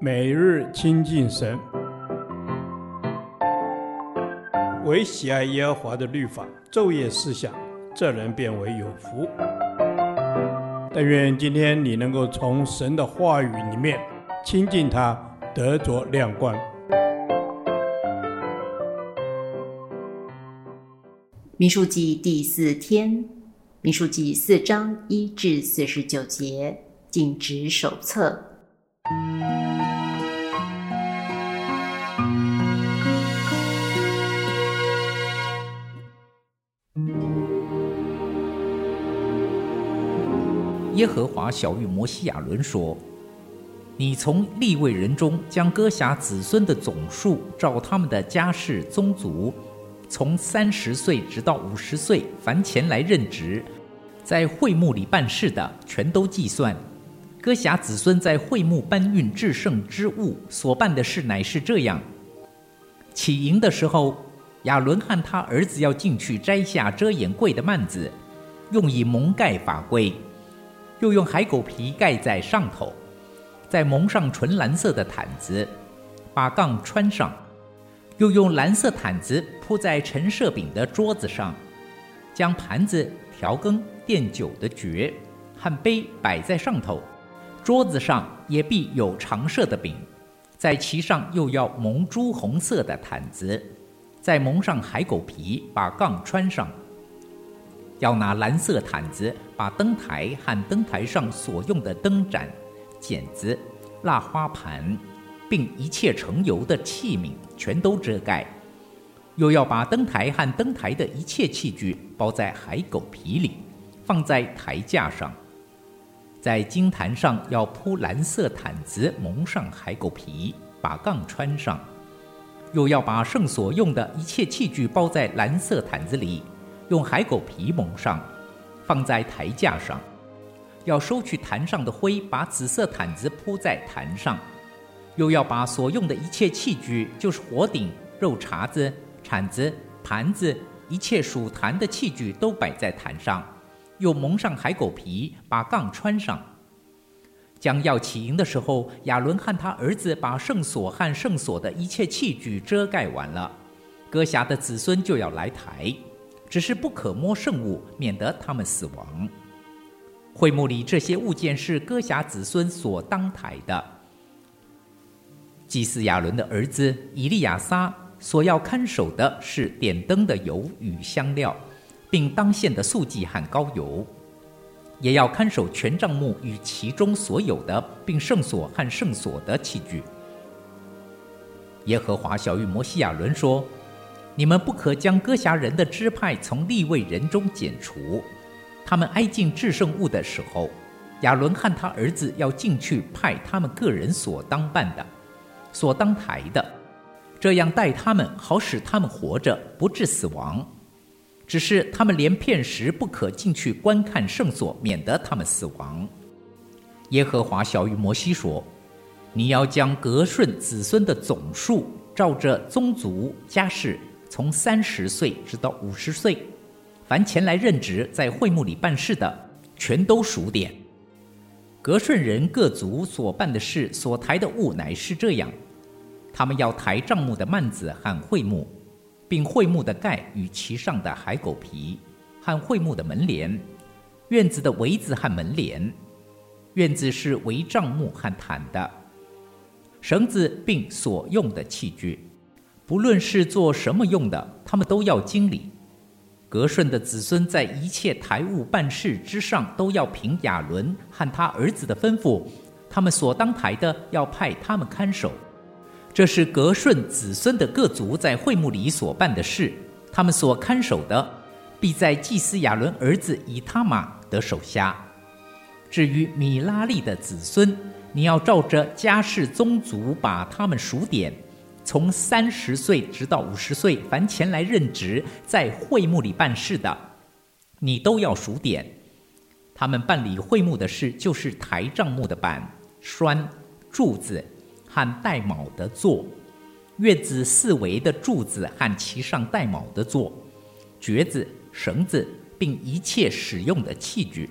每日亲近神，唯喜爱耶和华的律法，昼夜思想，这人便为有福。但愿今天你能够从神的话语里面亲近他，得着亮光。民数记第四天，民数记四章一至四十九节，禁止手册。耶和华晓諭摩西亚伦说：“你从立位人中将哥辖子孙的总数，照他们的家世宗族，从三十岁直到五十岁，凡前来任职，在会幕里办事的，全都计算。哥辖子孙在会幕搬运至圣之物所办的事，乃是这样：起营的时候，亚伦和他儿子要进去摘下遮掩柜的幔子，用以蒙盖法柜。”又用海狗皮盖在上头，再蒙上纯蓝色的毯子，把杠穿上，又用蓝色毯子铺在陈设饼的桌子上，将盘子、调羹、垫酒的爵和杯摆在上头，桌子上也必有常设的饼，在其上又要蒙朱红色的毯子，再蒙上海狗皮，把杠穿上。要拿蓝色毯子把灯台和灯台上所用的灯盏、剪子、蜡花盘，并一切盛油的器皿全都遮盖。又要把灯台和灯台的一切器具包在海狗皮里，放在台架上。在金坛上要铺蓝色毯子，蒙上海狗皮，把杠穿上。又要把圣所用的一切器具包在蓝色毯子里。用海狗皮蒙上，放在台架上。要收去坛上的灰，把紫色毯子铺在坛上。又要把所用的一切器具，就是火鼎、肉叉子、铲子、盘子，一切属坛的器具，都摆在坛上。又蒙上海狗皮，把杠穿上。将要起营的时候，亚伦和他儿子把圣所和圣所的一切器具遮盖完了。哥辖的子孙就要来抬。只是不可摸圣物，免得他们死亡。会幕里这些物件是哥辖子孙所当抬的。祭司亚伦的儿子以利亚撒所要看守的是点灯的油与香料，并当献的素祭和膏油，也要看守全帐幕与其中所有的，并圣所和圣所的器具。耶和华晓諭摩西亚伦说。你们不可将哥辖人的支派从立位人中剪除。他们挨近至圣物的时候，亚伦和他儿子要进去派他们个人所当办的、所当抬的，这样待他们，好使他们活着，不致死亡。只是他们连片时不可进去观看圣所，免得他们死亡。耶和华晓諭摩西说：“你要将革顺子孙的总数，照着宗族家世。”从三十岁直到五十岁，凡前来任职在会幕里办事的，全都数点。革顺人各族所办的事，所抬的物乃是这样：他们要抬帐幕的幔子和会幕，并会幕的盖与其上的海狗皮，和会幕的门帘，院子的围子和门帘，院子是围帐幕和毯的，绳子并所用的器具。不论是做什么用的，他们都要经理。格顺的子孙在一切台务办事之上，都要凭亚伦和他儿子的吩咐，他们所当台的要派他们看守。这是格顺子孙的各族在会幕里所办的事，他们所看守的，必在祭司亚伦儿子以他玛的手下。至于米拉利的子孙，你要照着家世宗族把他们数点。从三十岁直到五十岁，凡前来任职在会幕里办事的，你都要数点。他们办理会幕的事，就是抬帐幕的板、栓、柱子和带铆的座，院子四围的柱子和其上带铆的座，橛子、绳子，并一切使用的器具。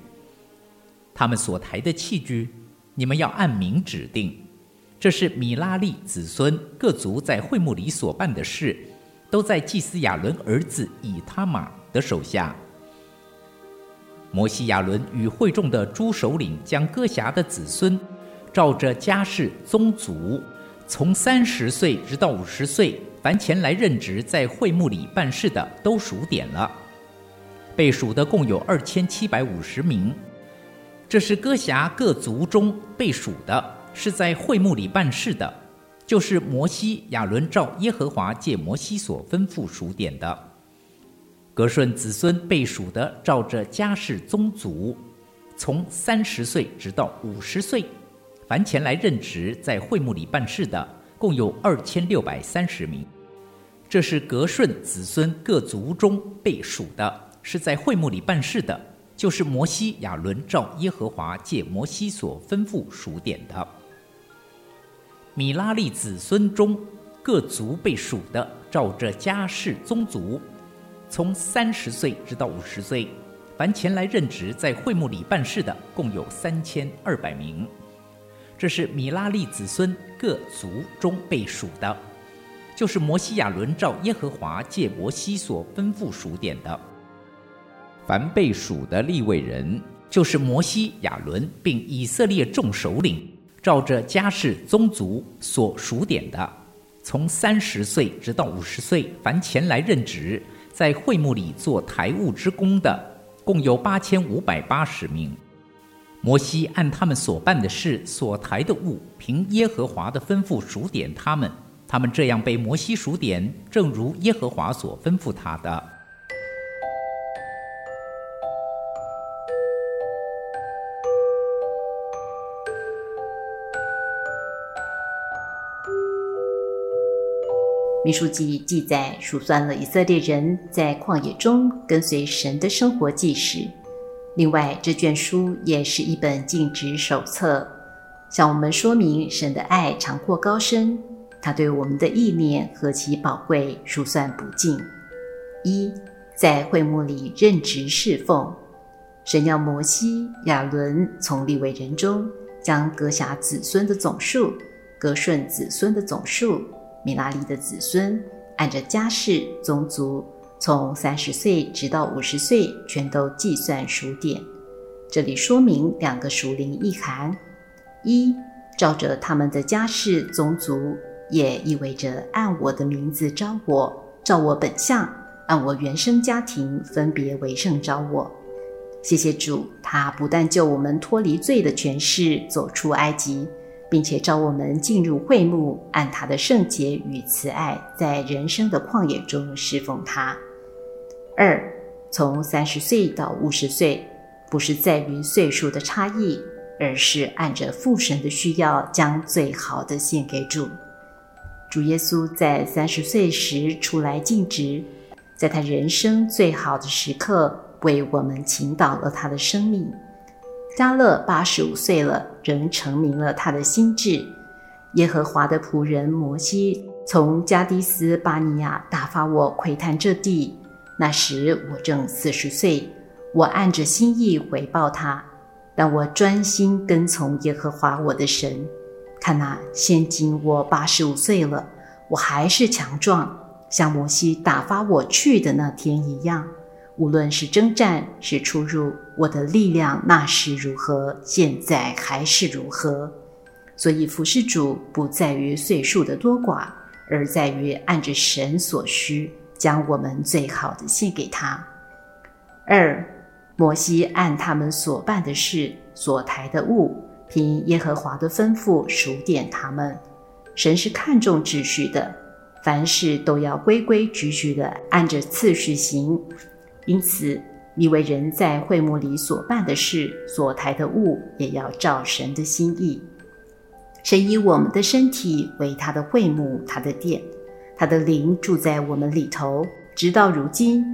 他们所抬的器具，你们要按名指定。这是米拉利子孙各族在会幕里所办的事，都在祭司亚伦儿子以他玛的手下。摩西、亚伦与会众的诸首领将哥辖的子孙，照着家世宗族，从三十岁直到五十岁，凡前来任职在会幕里办事的，都数点了。被数的共有二千七百五十名。这是哥辖各族中被数的，是在会幕里办事的，就是摩西、亚伦照耶和华借摩西所吩咐数点的。革顺子孙被数的，照着家世宗族，从三十岁直到五十岁，凡前来任职在会幕里办事的，共有二千六百三十名。这是革顺子孙各族中被数的，是在会幕里办事的，就是摩西、亚伦照耶和华借摩西所吩咐数点的。米拉利子孙中各族被数的，照着家世宗族。从三十岁直到五十岁，凡前来任职在会幕里办事的，共有三千二百名。这是米拉利子孙各族中被数的，就是摩西亚伦照耶和华借摩西所吩咐数点的。凡被数的立位人，就是摩西亚伦并以色列众首领，照着家世宗族所数点的，从三十岁直到五十岁，凡前来任职。在会幕里做台务之工的，共有八千五百八十名。摩西按他们所办的事、所抬的物，凭耶和华的吩咐数点他们。他们这样被摩西数点，正如耶和华所吩咐他的。民数记记载数算了以色列人在旷野中跟随神的生活记事。另外，这卷书也是一本尽职手册，向我们说明神的爱长阔高深，他对我们的意念何其宝贵，数算不尽。一，在会幕里任职侍奉，神要摩西、亚伦从立位人中将革辖子孙的总数、革顺子孙的总数。米拉利的子孙按着家世宗族，从三十岁直到五十岁，全都计算数点。这里说明两个属灵意涵：一，照着他们的家世宗族，也意味着按我的名字召我，照我本相，按我原生家庭分别为圣召我。谢谢主，他不但救我们脱离罪的权势，走出埃及。并且召我们进入会幕，按他的圣洁与慈爱，在人生的旷野中侍奉他。二，从三十岁到五十岁，不是在于岁数的差异，而是按着父神的需要，将最好的献给主。主耶稣在三十岁时出来尽职，在他人生最好的时刻，为我们倾倒了他的生命。迦勒八十五岁了，仍成明了他的心智。耶和华的仆人摩西从迦迪斯巴尼亚打发我窥探这地，那时我正四十岁。我按着心意回报他，但我专心跟从耶和华我的神。看哪，现今我八十五岁了，我还是强壮，像摩西打发我去的那天一样。无论是征战是出入，我的力量那时如何，现在还是如何。所以服侍主不在于岁数的多寡，而在于按着神所需，将我们最好的献给他。二，摩西按他们所办的事、所抬的物，凭耶和华的吩咐数点他们。神是看重秩序的，凡事都要规规矩矩的按着次序行。因此，你为人在会幕里所办的事、所抬的物，也要照神的心意。神以我们的身体为他的会幕、他的殿，他的灵住在我们里头。直到如今，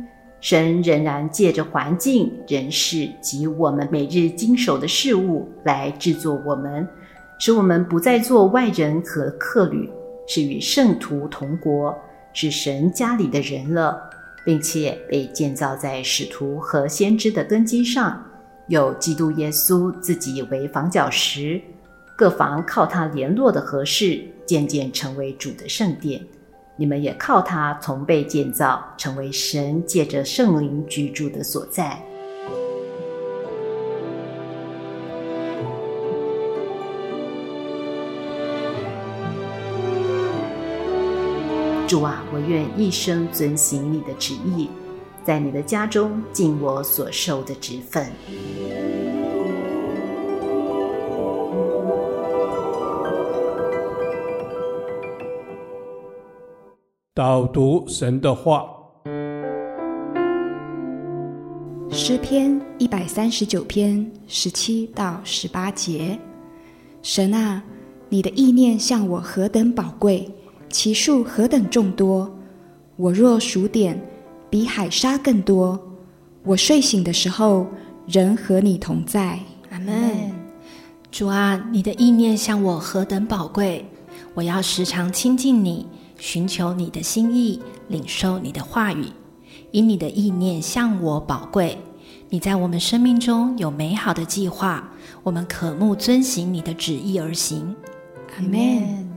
神仍然借着环境、人事及我们每日经手的事物来制作我们，使我们不再做外人和客旅，是与圣徒同国，是神家里的人了。并且被建造在使徒和先知的根基上，有基督耶稣自己为房角石，各房靠他联络的合适，渐渐成为主的圣殿。你们也靠他从被建造，成为神借着圣灵居住的所在。主啊，我愿一生遵行你的旨意，在你的家中尽我所受的职分。导读神的话，诗篇一百三十九篇十七到十八节。神啊，你的意念向我何等宝贵，其数何等众多。我若数点，比海沙更多。我睡醒的时候，仍和你同在。阿门。主啊，你的意念向我何等宝贵，我要时常亲近你。寻求你的心意，领受你的话语，因你的意念向我宝贵。你在我们生命中有美好的计划，我们渴慕遵行你的旨意而行。阿门。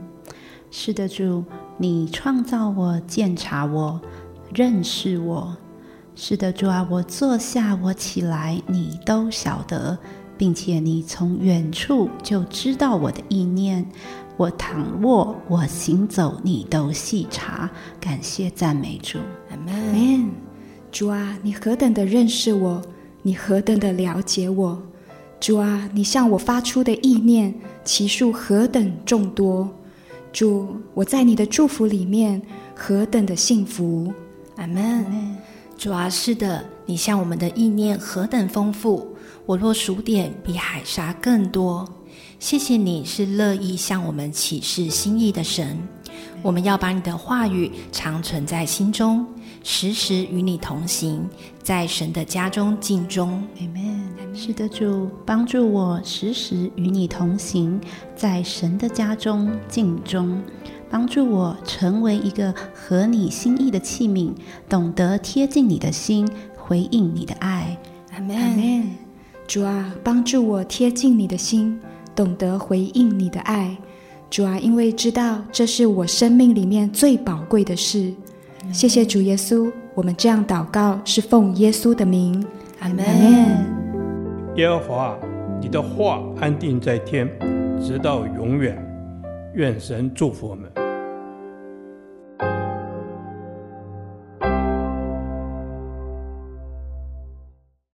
是的，主，你创造我，鉴察我，认识我。是的，主啊，我坐下，我起来，你都晓得，并且你从远处就知道我的意念。我躺卧，我行走，你都细察。感谢赞美主，阿门。主啊，你何等的认识我，你何等的了解我。主啊，你向我发出的意念，其数何等众多。主，我在你的祝福里面何等的幸福。阿门。主啊，是的，你向我们的意念何等丰富，我若数点，比海沙更多。谢谢你是乐意向我们启示心意的神，我们要把你的话语常存在心中，时时与你同行，在神的家中尽忠。阿门。是的，主帮助我时时与你同行，在神的家中尽忠，帮助我成为一个合你心意的器皿，懂得贴近你的心，回应你的爱。阿门。主啊，帮助我贴近你的心。懂得回应你的爱，主啊，因为知道这是我生命里面最宝贵的事。谢谢主耶稣，我们这样祷告是奉耶稣的名，阿门。耶和华，你的话安定在天，直到永远。愿神祝福我们。